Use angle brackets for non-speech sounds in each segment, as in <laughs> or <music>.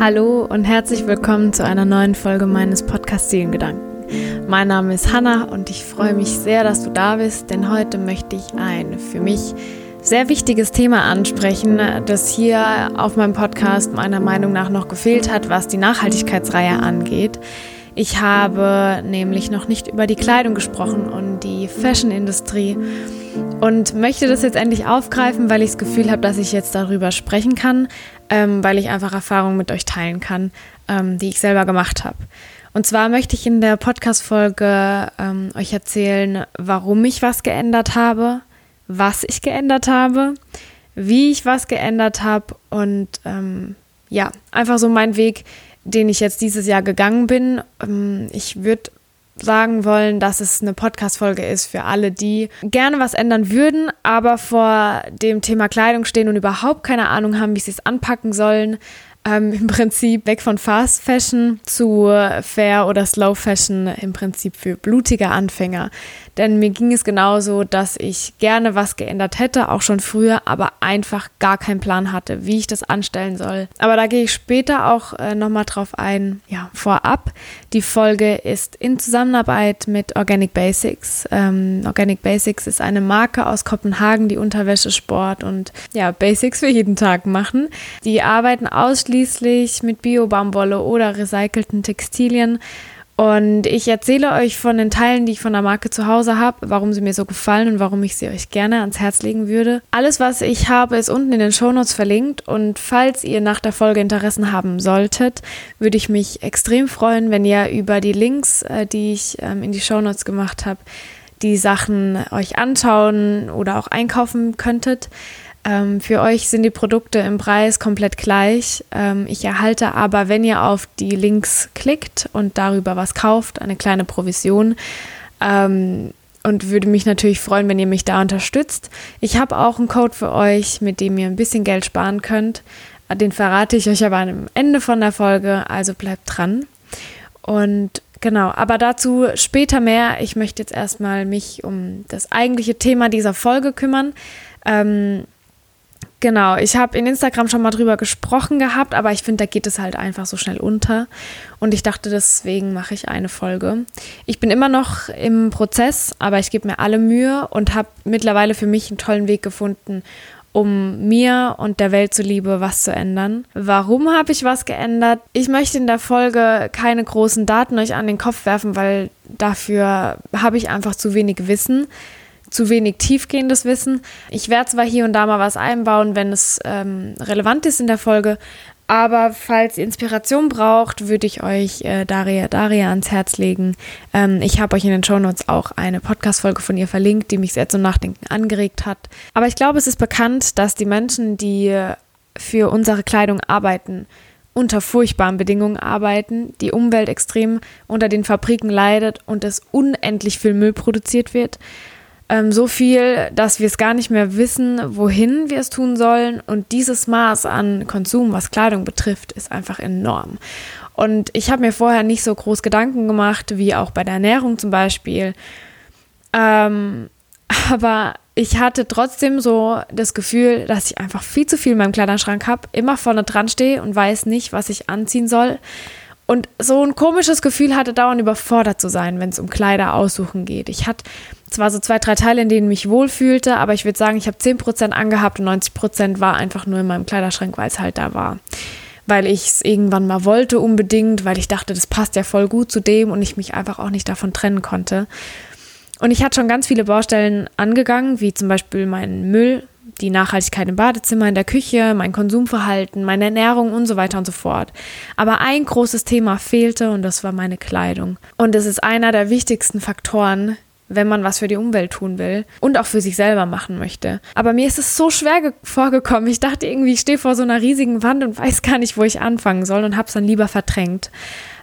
Hallo und herzlich willkommen zu einer neuen Folge meines Podcasts Seelengedanken. Mein Name ist Hanna und ich freue mich sehr, dass du da bist, denn heute möchte ich ein für mich sehr wichtiges Thema ansprechen, das hier auf meinem Podcast meiner Meinung nach noch gefehlt hat, was die Nachhaltigkeitsreihe angeht. Ich habe nämlich noch nicht über die Kleidung gesprochen und die Fashion-Industrie und möchte das jetzt endlich aufgreifen, weil ich das Gefühl habe, dass ich jetzt darüber sprechen kann, ähm, weil ich einfach Erfahrungen mit euch teilen kann, ähm, die ich selber gemacht habe. Und zwar möchte ich in der Podcast-Folge ähm, euch erzählen, warum ich was geändert habe, was ich geändert habe, wie ich was geändert habe und ähm, ja, einfach so mein Weg, den ich jetzt dieses Jahr gegangen bin. Ähm, ich würde sagen wollen, dass es eine Podcast-Folge ist für alle, die gerne was ändern würden, aber vor dem Thema Kleidung stehen und überhaupt keine Ahnung haben, wie sie es anpacken sollen. Ähm, Im Prinzip weg von Fast Fashion zu Fair oder Slow Fashion, im Prinzip für blutige Anfänger. Denn mir ging es genauso, dass ich gerne was geändert hätte, auch schon früher, aber einfach gar keinen Plan hatte, wie ich das anstellen soll. Aber da gehe ich später auch äh, nochmal drauf ein. Ja, vorab. Die Folge ist in Zusammenarbeit mit Organic Basics. Ähm, Organic Basics ist eine Marke aus Kopenhagen, die Unterwäschesport und ja, Basics für jeden Tag machen. Die arbeiten ausschließlich mit Bio-Baumwolle oder recycelten Textilien und ich erzähle euch von den Teilen, die ich von der Marke zu Hause habe, warum sie mir so gefallen und warum ich sie euch gerne ans Herz legen würde. Alles, was ich habe, ist unten in den Shownotes verlinkt. Und falls ihr nach der Folge Interessen haben solltet, würde ich mich extrem freuen, wenn ihr über die Links, äh, die ich ähm, in die Shownotes gemacht habe, die Sachen euch anschauen oder auch einkaufen könntet. Ähm, für euch sind die Produkte im Preis komplett gleich. Ähm, ich erhalte aber, wenn ihr auf die Links klickt und darüber was kauft, eine kleine Provision. Ähm, und würde mich natürlich freuen, wenn ihr mich da unterstützt. Ich habe auch einen Code für euch, mit dem ihr ein bisschen Geld sparen könnt. Den verrate ich euch aber am Ende von der Folge, also bleibt dran. Und genau, aber dazu später mehr. Ich möchte jetzt erstmal mich um das eigentliche Thema dieser Folge kümmern. Ähm, Genau, ich habe in Instagram schon mal drüber gesprochen gehabt, aber ich finde, da geht es halt einfach so schnell unter. Und ich dachte, deswegen mache ich eine Folge. Ich bin immer noch im Prozess, aber ich gebe mir alle Mühe und habe mittlerweile für mich einen tollen Weg gefunden, um mir und der Welt zuliebe was zu ändern. Warum habe ich was geändert? Ich möchte in der Folge keine großen Daten euch an den Kopf werfen, weil dafür habe ich einfach zu wenig Wissen zu wenig tiefgehendes Wissen. Ich werde zwar hier und da mal was einbauen, wenn es ähm, relevant ist in der Folge, aber falls ihr Inspiration braucht, würde ich euch äh, Daria Daria ans Herz legen. Ähm, ich habe euch in den Shownotes auch eine Podcast-Folge von ihr verlinkt, die mich sehr zum Nachdenken angeregt hat. Aber ich glaube, es ist bekannt, dass die Menschen, die für unsere Kleidung arbeiten, unter furchtbaren Bedingungen arbeiten, die Umwelt extrem unter den Fabriken leidet und es unendlich viel Müll produziert wird ähm, so viel, dass wir es gar nicht mehr wissen, wohin wir es tun sollen. Und dieses Maß an Konsum, was Kleidung betrifft, ist einfach enorm. Und ich habe mir vorher nicht so groß Gedanken gemacht, wie auch bei der Ernährung zum Beispiel. Ähm, <laughs> aber ich hatte trotzdem so das Gefühl, dass ich einfach viel zu viel in meinem Kleiderschrank habe, immer vorne dran stehe und weiß nicht, was ich anziehen soll. Und so ein komisches Gefühl hatte, dauernd überfordert zu sein, wenn es um Kleider aussuchen geht. Ich hatte zwar so zwei, drei Teile, in denen ich mich wohlfühlte, aber ich würde sagen, ich habe 10% angehabt und 90% war einfach nur in meinem Kleiderschrank, weil es halt da war. Weil ich es irgendwann mal wollte unbedingt, weil ich dachte, das passt ja voll gut zu dem und ich mich einfach auch nicht davon trennen konnte. Und ich hatte schon ganz viele Baustellen angegangen, wie zum Beispiel meinen Müll, die Nachhaltigkeit im Badezimmer, in der Küche, mein Konsumverhalten, meine Ernährung und so weiter und so fort. Aber ein großes Thema fehlte und das war meine Kleidung. Und es ist einer der wichtigsten Faktoren, wenn man was für die Umwelt tun will und auch für sich selber machen möchte. Aber mir ist es so schwer vorgekommen. Ich dachte irgendwie, ich stehe vor so einer riesigen Wand und weiß gar nicht, wo ich anfangen soll und habe es dann lieber verdrängt,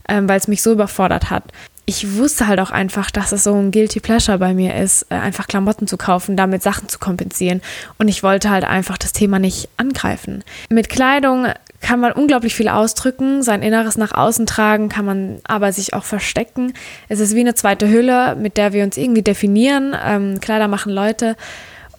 ähm, weil es mich so überfordert hat ich wusste halt auch einfach, dass es so ein Guilty Pleasure bei mir ist, äh, einfach Klamotten zu kaufen, damit Sachen zu kompensieren. Und ich wollte halt einfach das Thema nicht angreifen. Mit Kleidung kann man unglaublich viel ausdrücken, sein Inneres nach außen tragen, kann man aber sich auch verstecken. Es ist wie eine zweite Hülle, mit der wir uns irgendwie definieren. Ähm, Kleider machen Leute.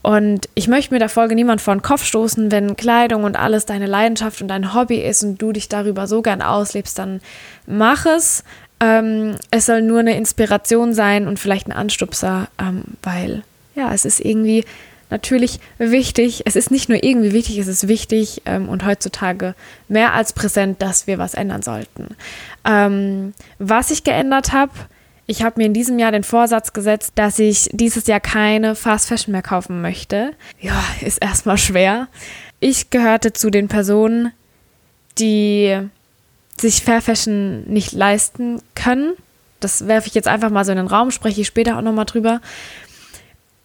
Und ich möchte mir der Folge niemand vor den Kopf stoßen, wenn Kleidung und alles deine Leidenschaft und dein Hobby ist und du dich darüber so gern auslebst, dann mach es. Ähm, es soll nur eine Inspiration sein und vielleicht ein Anstupser, ähm, weil ja, es ist irgendwie natürlich wichtig. Es ist nicht nur irgendwie wichtig, es ist wichtig ähm, und heutzutage mehr als präsent, dass wir was ändern sollten. Ähm, was ich geändert habe, ich habe mir in diesem Jahr den Vorsatz gesetzt, dass ich dieses Jahr keine Fast Fashion mehr kaufen möchte. Ja, ist erstmal schwer. Ich gehörte zu den Personen, die sich Fair Fashion nicht leisten können. Das werfe ich jetzt einfach mal so in den Raum, spreche ich später auch nochmal drüber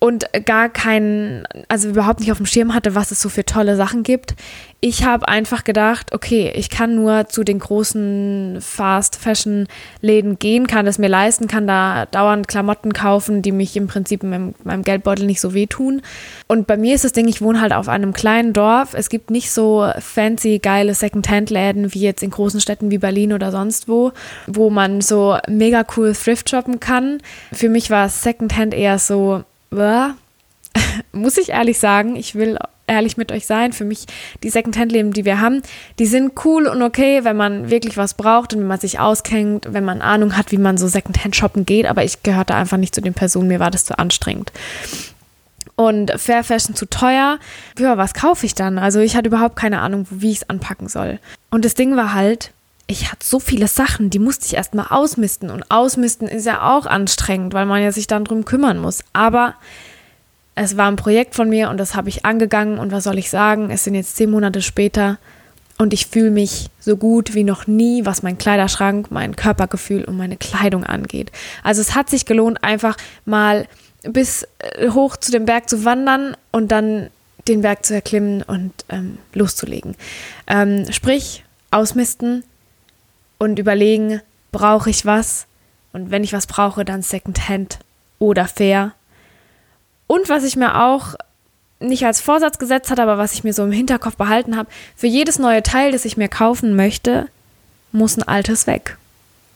und gar keinen, also überhaupt nicht auf dem Schirm hatte, was es so für tolle Sachen gibt. Ich habe einfach gedacht, okay, ich kann nur zu den großen Fast Fashion Läden gehen, kann es mir leisten, kann da dauernd Klamotten kaufen, die mich im Prinzip in meinem, meinem Geldbeutel nicht so wehtun. Und bei mir ist das Ding, ich wohne halt auf einem kleinen Dorf. Es gibt nicht so fancy, geile Secondhand-Läden wie jetzt in großen Städten wie Berlin oder sonst wo, wo man so mega cool thrift shoppen kann. Für mich war Secondhand eher so, <laughs> muss ich ehrlich sagen, ich will ehrlich mit euch sein, für mich die Secondhand-Leben, die wir haben, die sind cool und okay, wenn man wirklich was braucht und wenn man sich auskennt, wenn man Ahnung hat, wie man so Secondhand shoppen geht, aber ich gehörte einfach nicht zu den Personen, mir war das zu anstrengend. Und Fair Fashion zu teuer. Ja, was kaufe ich dann? Also ich hatte überhaupt keine Ahnung, wie ich es anpacken soll. Und das Ding war halt, ich hatte so viele Sachen, die musste ich erstmal ausmisten. Und ausmisten ist ja auch anstrengend, weil man ja sich dann drum kümmern muss. Aber es war ein Projekt von mir und das habe ich angegangen. Und was soll ich sagen? Es sind jetzt zehn Monate später und ich fühle mich so gut wie noch nie, was mein Kleiderschrank, mein Körpergefühl und meine Kleidung angeht. Also es hat sich gelohnt, einfach mal bis äh, hoch zu dem Berg zu wandern und dann den Berg zu erklimmen und ähm, loszulegen. Ähm, sprich, ausmisten, und überlegen, brauche ich was? Und wenn ich was brauche, dann Secondhand oder fair. Und was ich mir auch nicht als Vorsatz gesetzt hatte, aber was ich mir so im Hinterkopf behalten habe, für jedes neue Teil, das ich mir kaufen möchte, muss ein altes weg.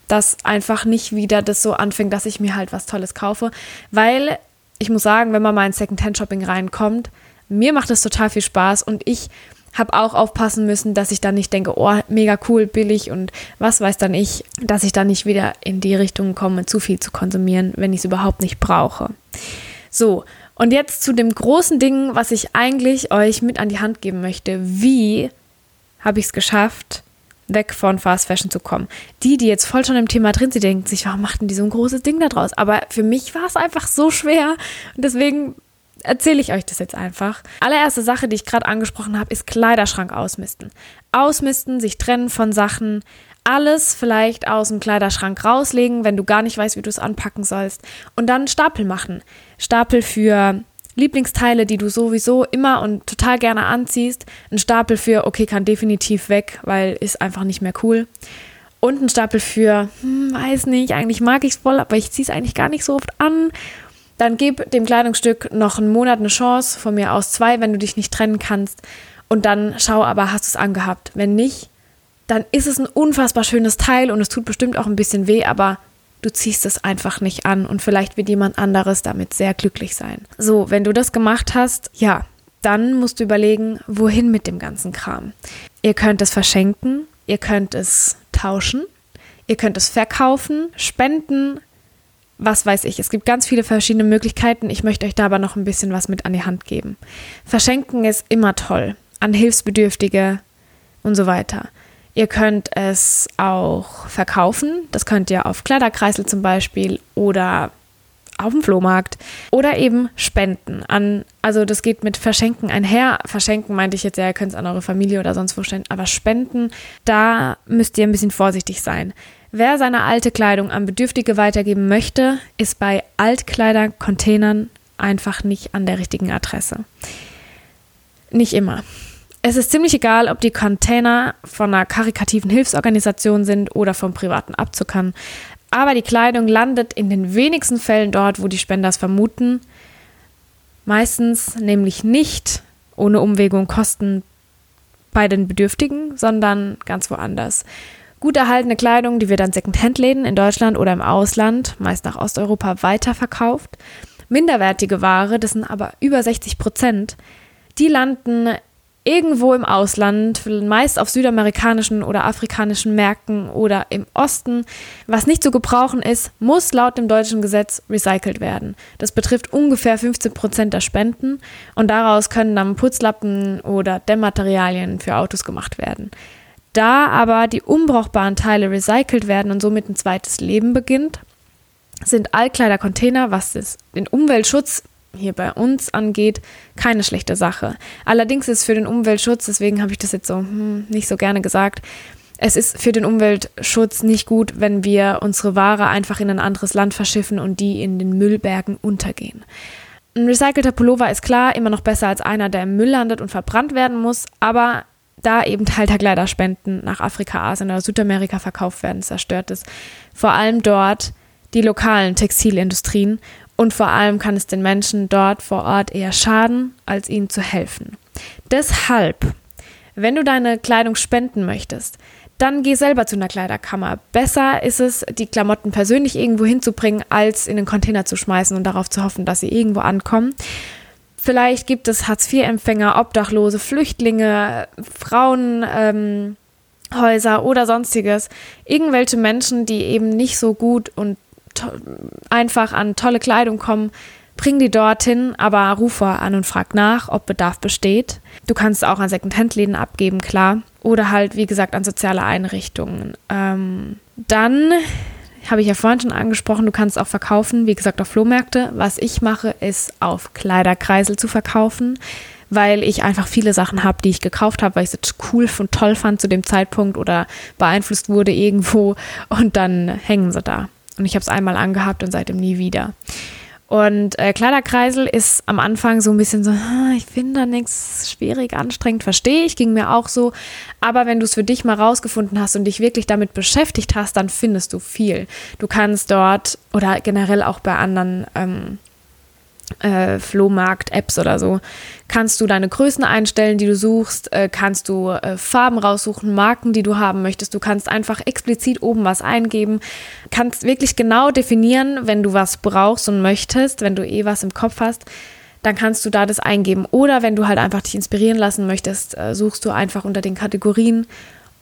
Dass einfach nicht wieder das so anfängt, dass ich mir halt was Tolles kaufe. Weil ich muss sagen, wenn man mal in Secondhand-Shopping reinkommt, mir macht es total viel Spaß und ich habe auch aufpassen müssen, dass ich dann nicht denke, oh, mega cool, billig und was weiß dann ich, dass ich dann nicht wieder in die Richtung komme, zu viel zu konsumieren, wenn ich es überhaupt nicht brauche. So, und jetzt zu dem großen Ding, was ich eigentlich euch mit an die Hand geben möchte. Wie habe ich es geschafft, weg von Fast Fashion zu kommen? Die, die jetzt voll schon im Thema drin sind, denken sich, warum macht denn die so ein großes Ding da draus? Aber für mich war es einfach so schwer und deswegen erzähle ich euch das jetzt einfach. Allererste Sache, die ich gerade angesprochen habe, ist Kleiderschrank ausmisten. Ausmisten, sich trennen von Sachen, alles vielleicht aus dem Kleiderschrank rauslegen, wenn du gar nicht weißt, wie du es anpacken sollst. Und dann Stapel machen. Stapel für Lieblingsteile, die du sowieso immer und total gerne anziehst. Ein Stapel für, okay, kann definitiv weg, weil ist einfach nicht mehr cool. Und ein Stapel für, hm, weiß nicht, eigentlich mag ich es voll, aber ich ziehe es eigentlich gar nicht so oft an. Dann gib dem Kleidungsstück noch einen Monat eine Chance, von mir aus zwei, wenn du dich nicht trennen kannst. Und dann schau aber, hast du es angehabt. Wenn nicht, dann ist es ein unfassbar schönes Teil und es tut bestimmt auch ein bisschen weh, aber du ziehst es einfach nicht an und vielleicht wird jemand anderes damit sehr glücklich sein. So, wenn du das gemacht hast, ja, dann musst du überlegen, wohin mit dem ganzen Kram. Ihr könnt es verschenken, ihr könnt es tauschen, ihr könnt es verkaufen, spenden, was weiß ich. Es gibt ganz viele verschiedene Möglichkeiten. Ich möchte euch da aber noch ein bisschen was mit an die Hand geben. Verschenken ist immer toll. An Hilfsbedürftige und so weiter. Ihr könnt es auch verkaufen. Das könnt ihr auf Kleiderkreisel zum Beispiel oder auf dem Flohmarkt oder eben spenden an, also das geht mit Verschenken einher. Verschenken meinte ich jetzt ja, ihr könnt es an eure Familie oder sonst wo stellen, aber spenden, da müsst ihr ein bisschen vorsichtig sein. Wer seine alte Kleidung an Bedürftige weitergeben möchte, ist bei Altkleidercontainern einfach nicht an der richtigen Adresse. Nicht immer. Es ist ziemlich egal, ob die Container von einer karikativen Hilfsorganisation sind oder vom privaten Abzuckern. Aber die Kleidung landet in den wenigsten Fällen dort, wo die Spender es vermuten. Meistens nämlich nicht ohne Umwege und Kosten bei den Bedürftigen, sondern ganz woanders. Gut erhaltene Kleidung, die wird an Secondhand-Läden in Deutschland oder im Ausland, meist nach Osteuropa, weiterverkauft. minderwertige Ware, das sind aber über 60 Prozent, die landen irgendwo im Ausland, meist auf südamerikanischen oder afrikanischen Märkten oder im Osten, was nicht zu gebrauchen ist, muss laut dem deutschen Gesetz recycelt werden. Das betrifft ungefähr 15 Prozent der Spenden und daraus können dann Putzlappen oder Dämmmaterialien für Autos gemacht werden. Da aber die unbrauchbaren Teile recycelt werden und somit ein zweites Leben beginnt, sind Altkleidercontainer, was den Umweltschutz hier bei uns angeht, keine schlechte Sache. Allerdings ist für den Umweltschutz, deswegen habe ich das jetzt so hm, nicht so gerne gesagt, es ist für den Umweltschutz nicht gut, wenn wir unsere Ware einfach in ein anderes Land verschiffen und die in den Müllbergen untergehen. Ein recycelter Pullover ist klar immer noch besser als einer, der im Müll landet und verbrannt werden muss, aber da eben Teil der Kleiderspenden nach Afrika, Asien oder Südamerika verkauft werden, zerstört ist. Vor allem dort die lokalen Textilindustrien und vor allem kann es den Menschen dort vor Ort eher schaden, als ihnen zu helfen. Deshalb, wenn du deine Kleidung spenden möchtest, dann geh selber zu einer Kleiderkammer. Besser ist es, die Klamotten persönlich irgendwo hinzubringen, als in den Container zu schmeißen und darauf zu hoffen, dass sie irgendwo ankommen. Vielleicht gibt es Hartz-IV-Empfänger, Obdachlose, Flüchtlinge, Frauenhäuser ähm, oder sonstiges. Irgendwelche Menschen, die eben nicht so gut und einfach an tolle Kleidung kommen, bring die dorthin, aber ruf vor an und frag nach, ob Bedarf besteht. Du kannst auch an Secondhand-Läden abgeben, klar. Oder halt, wie gesagt, an soziale Einrichtungen. Ähm, dann habe ich ja vorhin schon angesprochen, du kannst auch verkaufen, wie gesagt, auf Flohmärkte. Was ich mache, ist auf Kleiderkreisel zu verkaufen, weil ich einfach viele Sachen habe, die ich gekauft habe, weil ich es cool und toll fand zu dem Zeitpunkt oder beeinflusst wurde <laughs> irgendwo und dann hängen sie da. Und ich habe es einmal angehabt und seitdem nie wieder. Und äh, Kleiderkreisel ist am Anfang so ein bisschen so, ich finde da nichts schwierig, anstrengend, verstehe ich, ging mir auch so. Aber wenn du es für dich mal rausgefunden hast und dich wirklich damit beschäftigt hast, dann findest du viel. Du kannst dort oder generell auch bei anderen ähm, äh, Flohmarkt-Apps oder so, kannst du deine Größen einstellen, die du suchst, äh, kannst du äh, Farben raussuchen, Marken, die du haben möchtest. Du kannst einfach explizit oben was eingeben, kannst wirklich genau definieren, wenn du was brauchst und möchtest, wenn du eh was im Kopf hast, dann kannst du da das eingeben. Oder wenn du halt einfach dich inspirieren lassen möchtest, äh, suchst du einfach unter den Kategorien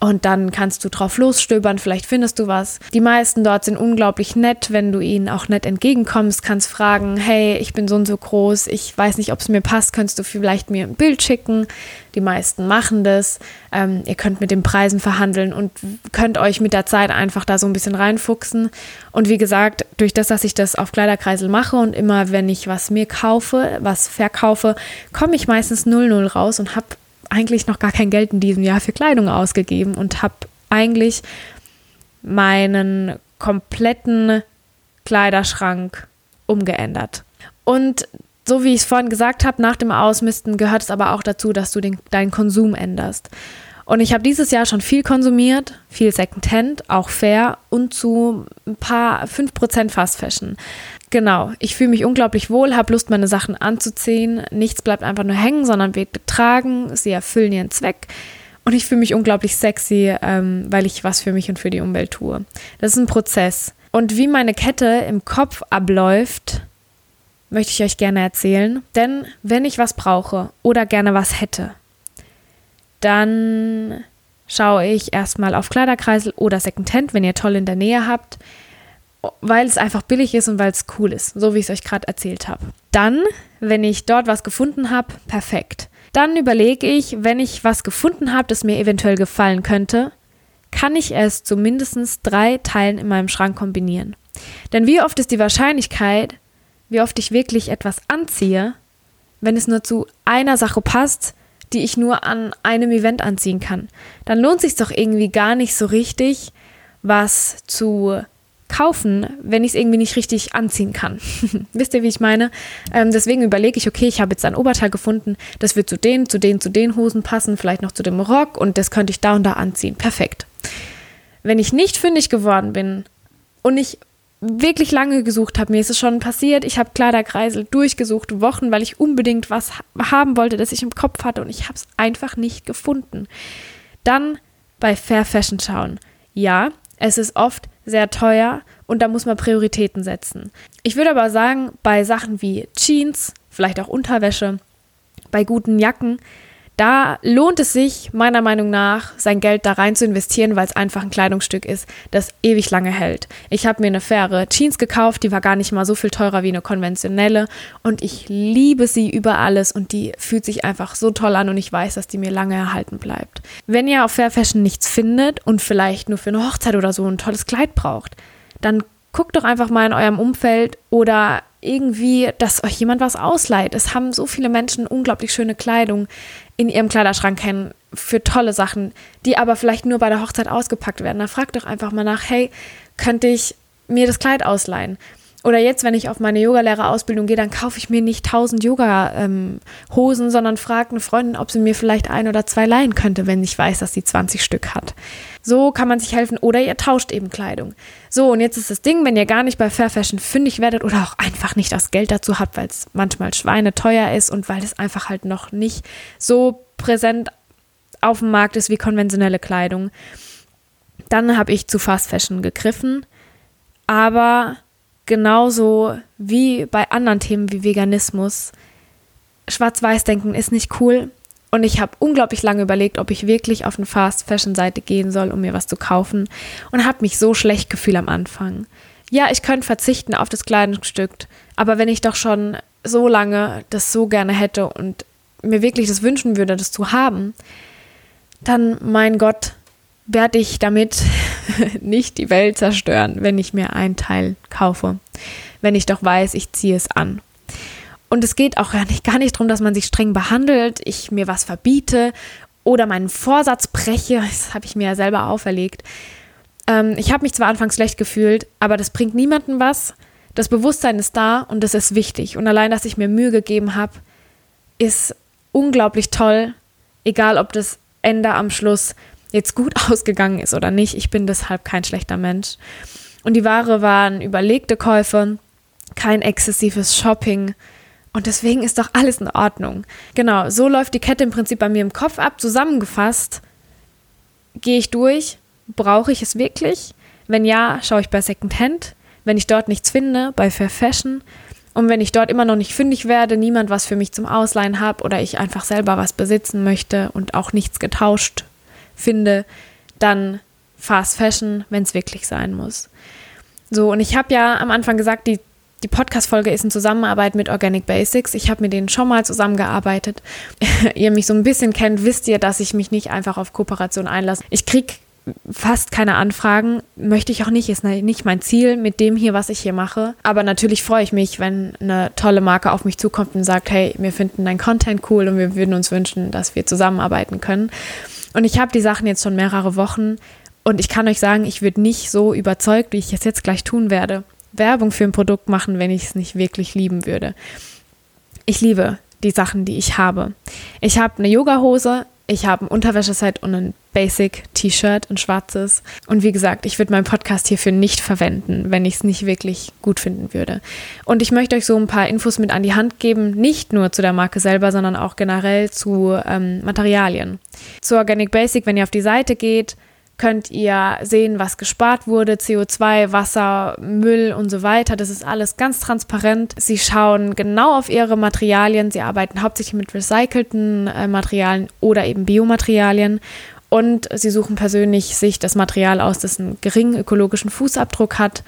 und dann kannst du drauf losstöbern, vielleicht findest du was. Die meisten dort sind unglaublich nett, wenn du ihnen auch nett entgegenkommst, kannst fragen, hey, ich bin so und so groß, ich weiß nicht, ob es mir passt, könntest du vielleicht mir ein Bild schicken. Die meisten machen das. Ähm, ihr könnt mit den Preisen verhandeln und könnt euch mit der Zeit einfach da so ein bisschen reinfuchsen. Und wie gesagt, durch das, dass ich das auf Kleiderkreisel mache und immer, wenn ich was mir kaufe, was verkaufe, komme ich meistens 0-0 raus und habe eigentlich noch gar kein Geld in diesem Jahr für Kleidung ausgegeben und habe eigentlich meinen kompletten Kleiderschrank umgeändert. Und so wie ich es vorhin gesagt habe, nach dem Ausmisten gehört es aber auch dazu, dass du den, deinen Konsum änderst. Und ich habe dieses Jahr schon viel konsumiert, viel Secondhand, auch fair und zu ein paar 5% Fast Fashion. Genau, ich fühle mich unglaublich wohl, habe Lust, meine Sachen anzuziehen. Nichts bleibt einfach nur hängen, sondern wird getragen. Sie erfüllen ihren Zweck. Und ich fühle mich unglaublich sexy, ähm, weil ich was für mich und für die Umwelt tue. Das ist ein Prozess. Und wie meine Kette im Kopf abläuft, möchte ich euch gerne erzählen. Denn wenn ich was brauche oder gerne was hätte, dann schaue ich erstmal auf Kleiderkreisel oder Secondhand, wenn ihr toll in der Nähe habt weil es einfach billig ist und weil es cool ist, so wie ich es euch gerade erzählt habe. Dann, wenn ich dort was gefunden habe, perfekt. Dann überlege ich, wenn ich was gefunden habe, das mir eventuell gefallen könnte, kann ich es zu mindestens drei Teilen in meinem Schrank kombinieren. Denn wie oft ist die Wahrscheinlichkeit, wie oft ich wirklich etwas anziehe, wenn es nur zu einer Sache passt, die ich nur an einem Event anziehen kann, dann lohnt sich doch irgendwie gar nicht so richtig, was zu kaufen, wenn ich es irgendwie nicht richtig anziehen kann. <laughs> Wisst ihr, wie ich meine? Ähm, deswegen überlege ich, okay, ich habe jetzt ein Oberteil gefunden, das wird zu den, zu den, zu den Hosen passen, vielleicht noch zu dem Rock und das könnte ich da und da anziehen. Perfekt. Wenn ich nicht fündig geworden bin und ich wirklich lange gesucht habe, mir ist es schon passiert, ich habe Kleiderkreisel durchgesucht, Wochen, weil ich unbedingt was haben wollte, das ich im Kopf hatte und ich habe es einfach nicht gefunden. Dann bei Fair Fashion schauen. Ja, es ist oft sehr teuer und da muss man Prioritäten setzen. Ich würde aber sagen, bei Sachen wie Jeans, vielleicht auch Unterwäsche, bei guten Jacken, da lohnt es sich meiner Meinung nach, sein Geld da rein zu investieren, weil es einfach ein Kleidungsstück ist, das ewig lange hält. Ich habe mir eine faire Jeans gekauft, die war gar nicht mal so viel teurer wie eine konventionelle und ich liebe sie über alles und die fühlt sich einfach so toll an und ich weiß, dass die mir lange erhalten bleibt. Wenn ihr auf Fair Fashion nichts findet und vielleicht nur für eine Hochzeit oder so ein tolles Kleid braucht, dann guckt doch einfach mal in eurem Umfeld oder irgendwie, dass euch jemand was ausleiht. Es haben so viele Menschen unglaublich schöne Kleidung in ihrem Kleiderschrank kennen für tolle Sachen, die aber vielleicht nur bei der Hochzeit ausgepackt werden. Da fragt doch einfach mal nach, hey, könnte ich mir das Kleid ausleihen? Oder jetzt, wenn ich auf meine Yogalehrerausbildung gehe, dann kaufe ich mir nicht tausend Yoga-Hosen, ähm, sondern frage eine Freundin, ob sie mir vielleicht ein oder zwei leihen könnte, wenn ich weiß, dass sie 20 Stück hat. So kann man sich helfen oder ihr tauscht eben Kleidung. So, und jetzt ist das Ding, wenn ihr gar nicht bei Fair Fashion fündig werdet oder auch einfach nicht das Geld dazu habt, weil es manchmal schweineteuer ist und weil es einfach halt noch nicht so präsent auf dem Markt ist wie konventionelle Kleidung, dann habe ich zu Fast Fashion gegriffen. Aber genauso wie bei anderen Themen wie Veganismus, Schwarz-Weiß-Denken ist nicht cool. Und ich habe unglaublich lange überlegt, ob ich wirklich auf eine Fast-Fashion-Seite gehen soll, um mir was zu kaufen. Und habe mich so schlecht gefühlt am Anfang. Ja, ich könnte verzichten auf das Kleidungsstück, aber wenn ich doch schon so lange das so gerne hätte und mir wirklich das wünschen würde, das zu haben, dann, mein Gott, werde ich damit <laughs> nicht die Welt zerstören, wenn ich mir ein Teil kaufe. Wenn ich doch weiß, ich ziehe es an. Und es geht auch gar nicht, gar nicht darum, dass man sich streng behandelt, ich mir was verbiete oder meinen Vorsatz breche. Das habe ich mir ja selber auferlegt. Ähm, ich habe mich zwar anfangs schlecht gefühlt, aber das bringt niemandem was. Das Bewusstsein ist da und das ist wichtig. Und allein, dass ich mir Mühe gegeben habe, ist unglaublich toll. Egal, ob das Ende am Schluss jetzt gut <laughs> ausgegangen ist oder nicht. Ich bin deshalb kein schlechter Mensch. Und die Ware waren überlegte Käufe, kein exzessives Shopping. Und deswegen ist doch alles in Ordnung. Genau, so läuft die Kette im Prinzip bei mir im Kopf ab. Zusammengefasst gehe ich durch. Brauche ich es wirklich? Wenn ja, schaue ich bei Secondhand. Wenn ich dort nichts finde, bei Fair Fashion. Und wenn ich dort immer noch nicht fündig werde, niemand was für mich zum Ausleihen habe oder ich einfach selber was besitzen möchte und auch nichts getauscht finde, dann Fast Fashion, wenn es wirklich sein muss. So, und ich habe ja am Anfang gesagt, die, die Podcast-Folge ist in Zusammenarbeit mit Organic Basics. Ich habe mit denen schon mal zusammengearbeitet. <laughs> ihr mich so ein bisschen kennt, wisst ihr, dass ich mich nicht einfach auf Kooperation einlasse. Ich kriege fast keine Anfragen. Möchte ich auch nicht, ist nicht mein Ziel mit dem hier, was ich hier mache. Aber natürlich freue ich mich, wenn eine tolle Marke auf mich zukommt und sagt, hey, wir finden dein Content cool und wir würden uns wünschen, dass wir zusammenarbeiten können. Und ich habe die Sachen jetzt schon mehrere Wochen und ich kann euch sagen, ich würde nicht so überzeugt, wie ich es jetzt gleich tun werde, Werbung für ein Produkt machen, wenn ich es nicht wirklich lieben würde. Ich liebe die Sachen, die ich habe. Ich habe eine Yoga-Hose, ich habe ein Unterwäscheset und ein Basic-T-Shirt, ein schwarzes. Und wie gesagt, ich würde meinen Podcast hierfür nicht verwenden, wenn ich es nicht wirklich gut finden würde. Und ich möchte euch so ein paar Infos mit an die Hand geben, nicht nur zu der Marke selber, sondern auch generell zu ähm, Materialien. Zu Organic Basic, wenn ihr auf die Seite geht, könnt ihr sehen, was gespart wurde, CO2, Wasser, Müll und so weiter. Das ist alles ganz transparent. Sie schauen genau auf ihre Materialien. Sie arbeiten hauptsächlich mit recycelten äh, Materialien oder eben Biomaterialien. Und sie suchen persönlich sich das Material aus, das einen geringen ökologischen Fußabdruck hat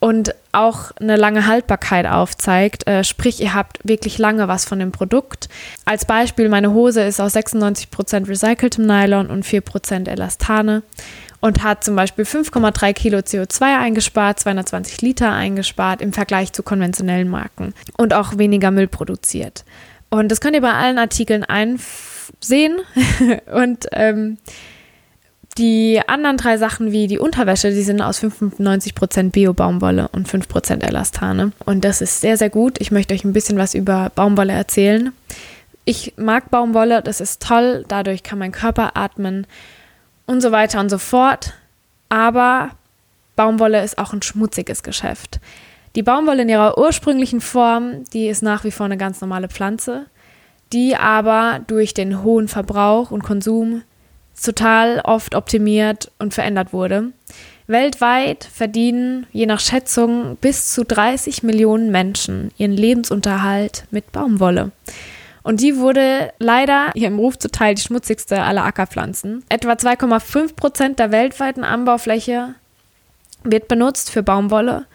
und auch eine lange Haltbarkeit aufzeigt. Äh, sprich, ihr habt wirklich lange was von dem Produkt. Als Beispiel, meine Hose ist aus 96% recyceltem Nylon und 4% Elastane und hat zum Beispiel 5,3 Kilo CO2 eingespart, 220 Liter eingespart im Vergleich zu konventionellen Marken und auch weniger Müll produziert. Und das könnt ihr bei allen Artikeln einsehen <laughs> und ähm, die anderen drei Sachen wie die Unterwäsche, die sind aus 95% Bio-Baumwolle und 5% Elastane. Und das ist sehr, sehr gut. Ich möchte euch ein bisschen was über Baumwolle erzählen. Ich mag Baumwolle, das ist toll. Dadurch kann mein Körper atmen und so weiter und so fort. Aber Baumwolle ist auch ein schmutziges Geschäft. Die Baumwolle in ihrer ursprünglichen Form, die ist nach wie vor eine ganz normale Pflanze, die aber durch den hohen Verbrauch und Konsum total oft optimiert und verändert wurde. Weltweit verdienen je nach Schätzung bis zu 30 Millionen Menschen ihren Lebensunterhalt mit Baumwolle. Und die wurde leider ihrem Ruf zuteil die schmutzigste aller Ackerpflanzen. Etwa 2,5 Prozent der weltweiten Anbaufläche wird benutzt für Baumwolle.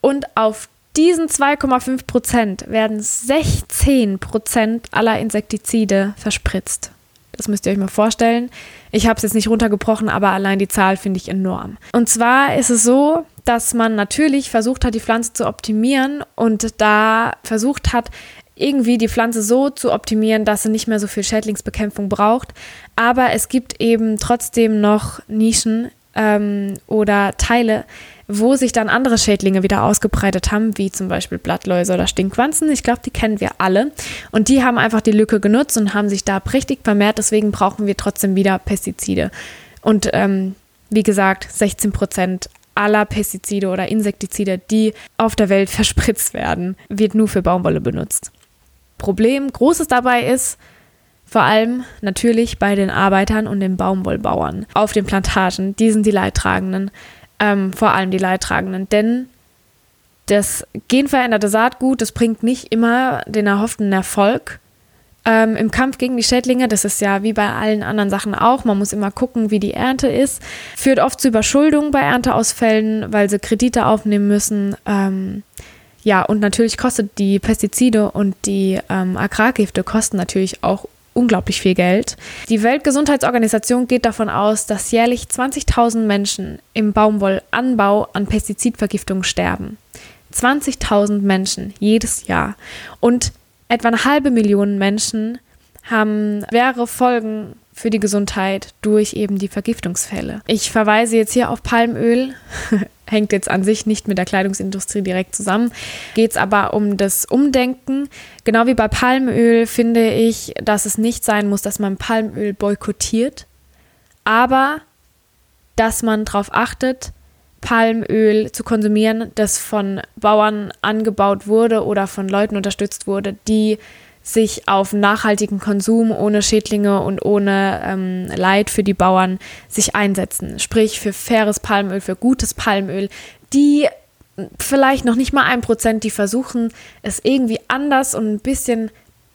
Und auf diesen 2,5 Prozent werden 16 Prozent aller Insektizide verspritzt. Das müsst ihr euch mal vorstellen. Ich habe es jetzt nicht runtergebrochen, aber allein die Zahl finde ich enorm. Und zwar ist es so, dass man natürlich versucht hat, die Pflanze zu optimieren und da versucht hat, irgendwie die Pflanze so zu optimieren, dass sie nicht mehr so viel Schädlingsbekämpfung braucht. Aber es gibt eben trotzdem noch Nischen ähm, oder Teile, wo sich dann andere Schädlinge wieder ausgebreitet haben, wie zum Beispiel Blattläuse oder Stinkwanzen. Ich glaube, die kennen wir alle. Und die haben einfach die Lücke genutzt und haben sich da prächtig vermehrt. Deswegen brauchen wir trotzdem wieder Pestizide. Und ähm, wie gesagt, 16 Prozent aller Pestizide oder Insektizide, die auf der Welt <laughs> verspritzt werden, wird nur für Baumwolle benutzt. Problem, großes dabei ist, vor allem natürlich bei den Arbeitern und den Baumwollbauern auf den Plantagen. Die sind die Leidtragenden, ähm, vor allem die Leidtragenden. Denn das genveränderte Saatgut, das bringt nicht immer den erhofften Erfolg. Ähm, Im Kampf gegen die Schädlinge, das ist ja wie bei allen anderen Sachen auch, man muss immer gucken, wie die Ernte ist, führt oft zu Überschuldung bei Ernteausfällen, weil sie Kredite aufnehmen müssen. Ähm, ja, und natürlich kostet die Pestizide und die ähm, Agrargifte kosten natürlich auch unglaublich viel Geld. Die Weltgesundheitsorganisation geht davon aus, dass jährlich 20.000 Menschen im Baumwollanbau an Pestizidvergiftung sterben. 20.000 Menschen jedes Jahr. Und etwa eine halbe Million Menschen haben schwere Folgen für die Gesundheit durch eben die Vergiftungsfälle. Ich verweise jetzt hier auf Palmöl. <laughs> Hängt jetzt an sich nicht mit der Kleidungsindustrie direkt zusammen. Geht es aber um das Umdenken. Genau wie bei Palmöl finde ich, dass es nicht sein muss, dass man Palmöl boykottiert, aber dass man darauf achtet, Palmöl zu konsumieren, das von Bauern angebaut wurde oder von Leuten unterstützt wurde, die sich auf nachhaltigen Konsum ohne Schädlinge und ohne ähm, Leid für die Bauern sich einsetzen. Sprich für faires Palmöl, für gutes Palmöl, die vielleicht noch nicht mal ein Prozent, die versuchen, es irgendwie anders und ein bisschen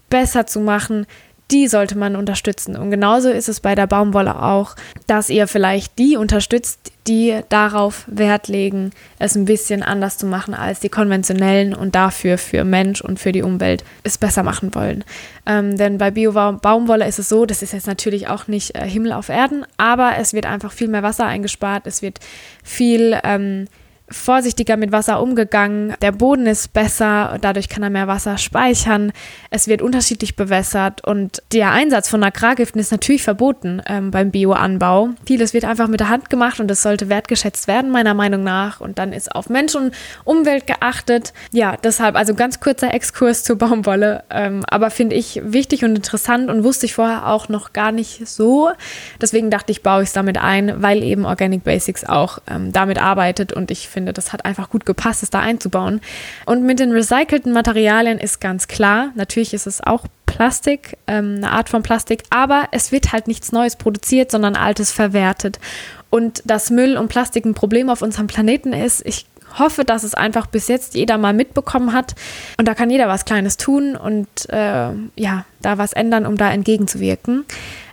besser zu machen, die sollte man unterstützen. Und genauso ist es bei der Baumwolle auch, dass ihr vielleicht die unterstützt, die darauf Wert legen, es ein bisschen anders zu machen als die konventionellen und dafür für Mensch und für die Umwelt es besser machen wollen. Ähm, denn bei Bio-Baumwolle ist es so, das ist jetzt natürlich auch nicht äh, Himmel auf Erden, aber es wird einfach viel mehr Wasser eingespart, es wird viel ähm, vorsichtiger mit Wasser umgegangen. Der Boden ist besser, dadurch kann er mehr Wasser speichern. Es wird unterschiedlich bewässert und der Einsatz von Agrargiften ist natürlich verboten ähm, beim Bioanbau. Vieles wird einfach mit der Hand gemacht und es sollte wertgeschätzt werden, meiner Meinung nach. Und dann ist auf Mensch und Umwelt geachtet. Ja, deshalb also ganz kurzer Exkurs zur Baumwolle, ähm, aber finde ich wichtig und interessant und wusste ich vorher auch noch gar nicht so. Deswegen dachte ich, baue ich es damit ein, weil eben Organic Basics auch ähm, damit arbeitet und ich finde, das hat einfach gut gepasst, es da einzubauen. Und mit den recycelten Materialien ist ganz klar, natürlich ist es auch Plastik, ähm, eine Art von Plastik, aber es wird halt nichts Neues produziert, sondern Altes verwertet. Und dass Müll und Plastik ein Problem auf unserem Planeten ist, ich hoffe, dass es einfach bis jetzt jeder mal mitbekommen hat. Und da kann jeder was Kleines tun und äh, ja, da was ändern, um da entgegenzuwirken.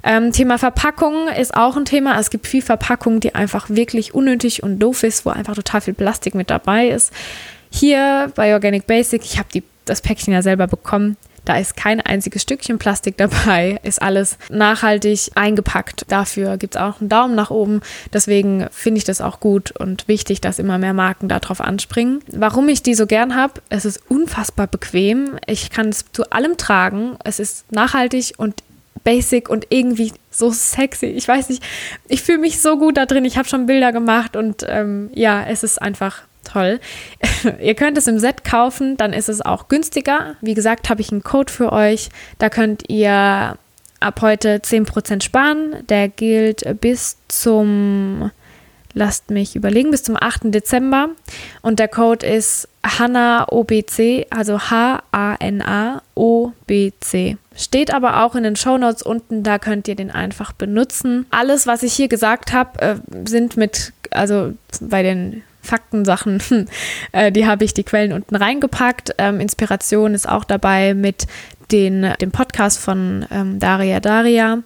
Ähm, Thema Verpackung ist auch ein Thema. Es gibt viel Verpackung, die einfach wirklich unnötig und doof ist, wo einfach total viel Plastik mit dabei ist. Hier bei Organic Basic, ich habe das Päckchen ja selber bekommen, da ist kein einziges Stückchen Plastik dabei, ist alles nachhaltig eingepackt. Dafür gibt es auch einen Daumen nach oben. Deswegen finde ich das auch gut und wichtig, dass immer mehr Marken darauf anspringen. Warum ich die so gern habe, es ist unfassbar bequem. Ich kann es zu allem tragen. Es ist nachhaltig und basic und irgendwie so sexy. Ich weiß nicht, ich fühle mich so gut da drin. Ich habe schon Bilder gemacht und ähm, ja, es ist einfach toll. <laughs> ihr könnt es im Set kaufen, dann ist es auch günstiger. Wie gesagt, habe ich einen Code für euch. Da könnt ihr ab heute 10% sparen. Der gilt bis zum lasst mich überlegen, bis zum 8. Dezember. Und der Code ist HANAOBC, also H-A-N-A-O-B-C. Steht aber auch in den Shownotes unten, da könnt ihr den einfach benutzen. Alles, was ich hier gesagt habe, äh, sind mit, also bei den Faktensachen, <laughs> äh, die habe ich die Quellen unten reingepackt. Ähm, Inspiration ist auch dabei mit den, dem Podcast von ähm, Daria Daria.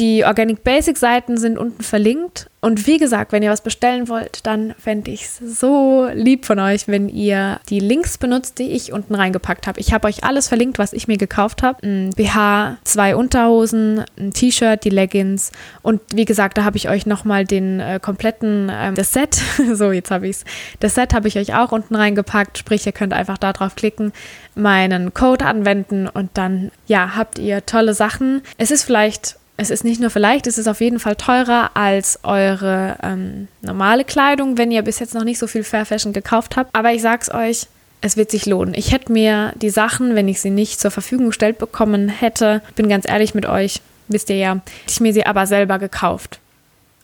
Die Organic Basic Seiten sind unten verlinkt. Und wie gesagt, wenn ihr was bestellen wollt, dann fände ich es so lieb von euch, wenn ihr die Links benutzt, die ich unten reingepackt habe. Ich habe euch alles verlinkt, was ich mir gekauft habe. Ein BH, zwei Unterhosen, ein T-Shirt, die Leggings. Und wie gesagt, da habe ich euch nochmal den äh, kompletten, äh, das Set, <laughs> so jetzt habe ich es, das Set habe ich euch auch unten reingepackt. Sprich, ihr könnt einfach da drauf klicken, meinen Code anwenden und dann, ja, habt ihr tolle Sachen. Es ist vielleicht es ist nicht nur vielleicht, es ist auf jeden Fall teurer als eure ähm, normale Kleidung, wenn ihr bis jetzt noch nicht so viel Fair Fashion gekauft habt. Aber ich sag's euch, es wird sich lohnen. Ich hätte mir die Sachen, wenn ich sie nicht zur Verfügung gestellt bekommen hätte, bin ganz ehrlich mit euch, wisst ihr ja, hätte ich mir sie aber selber gekauft.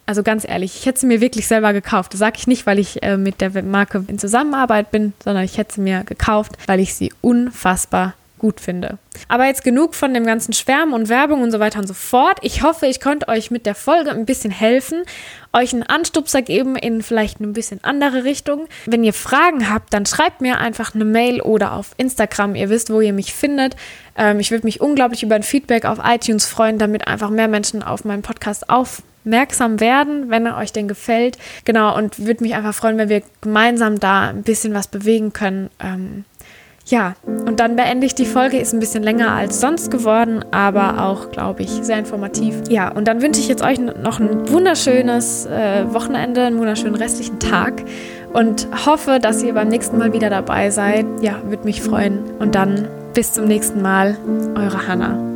Also ganz ehrlich, ich hätte sie mir wirklich selber gekauft. Das sage ich nicht, weil ich äh, mit der Marke in Zusammenarbeit bin, sondern ich hätte sie mir gekauft, weil ich sie unfassbar gut finde. Aber jetzt genug von dem ganzen Schwärmen und Werbung und so weiter und so fort. Ich hoffe, ich konnte euch mit der Folge ein bisschen helfen, euch einen Anstupser geben in vielleicht eine bisschen andere Richtung. Wenn ihr Fragen habt, dann schreibt mir einfach eine Mail oder auf Instagram. Ihr wisst, wo ihr mich findet. Ähm, ich würde mich unglaublich über ein Feedback auf iTunes freuen, damit einfach mehr Menschen auf meinen Podcast aufmerksam werden, wenn er euch denn gefällt. Genau, und würde mich einfach freuen, wenn wir gemeinsam da ein bisschen was bewegen können. Ähm, ja, und dann beende ich die Folge. Ist ein bisschen länger als sonst geworden, aber auch, glaube ich, sehr informativ. Ja, und dann wünsche ich jetzt euch noch ein wunderschönes äh, Wochenende, einen wunderschönen restlichen Tag und hoffe, dass ihr beim nächsten Mal wieder dabei seid. Ja, würde mich freuen. Und dann bis zum nächsten Mal, eure Hannah.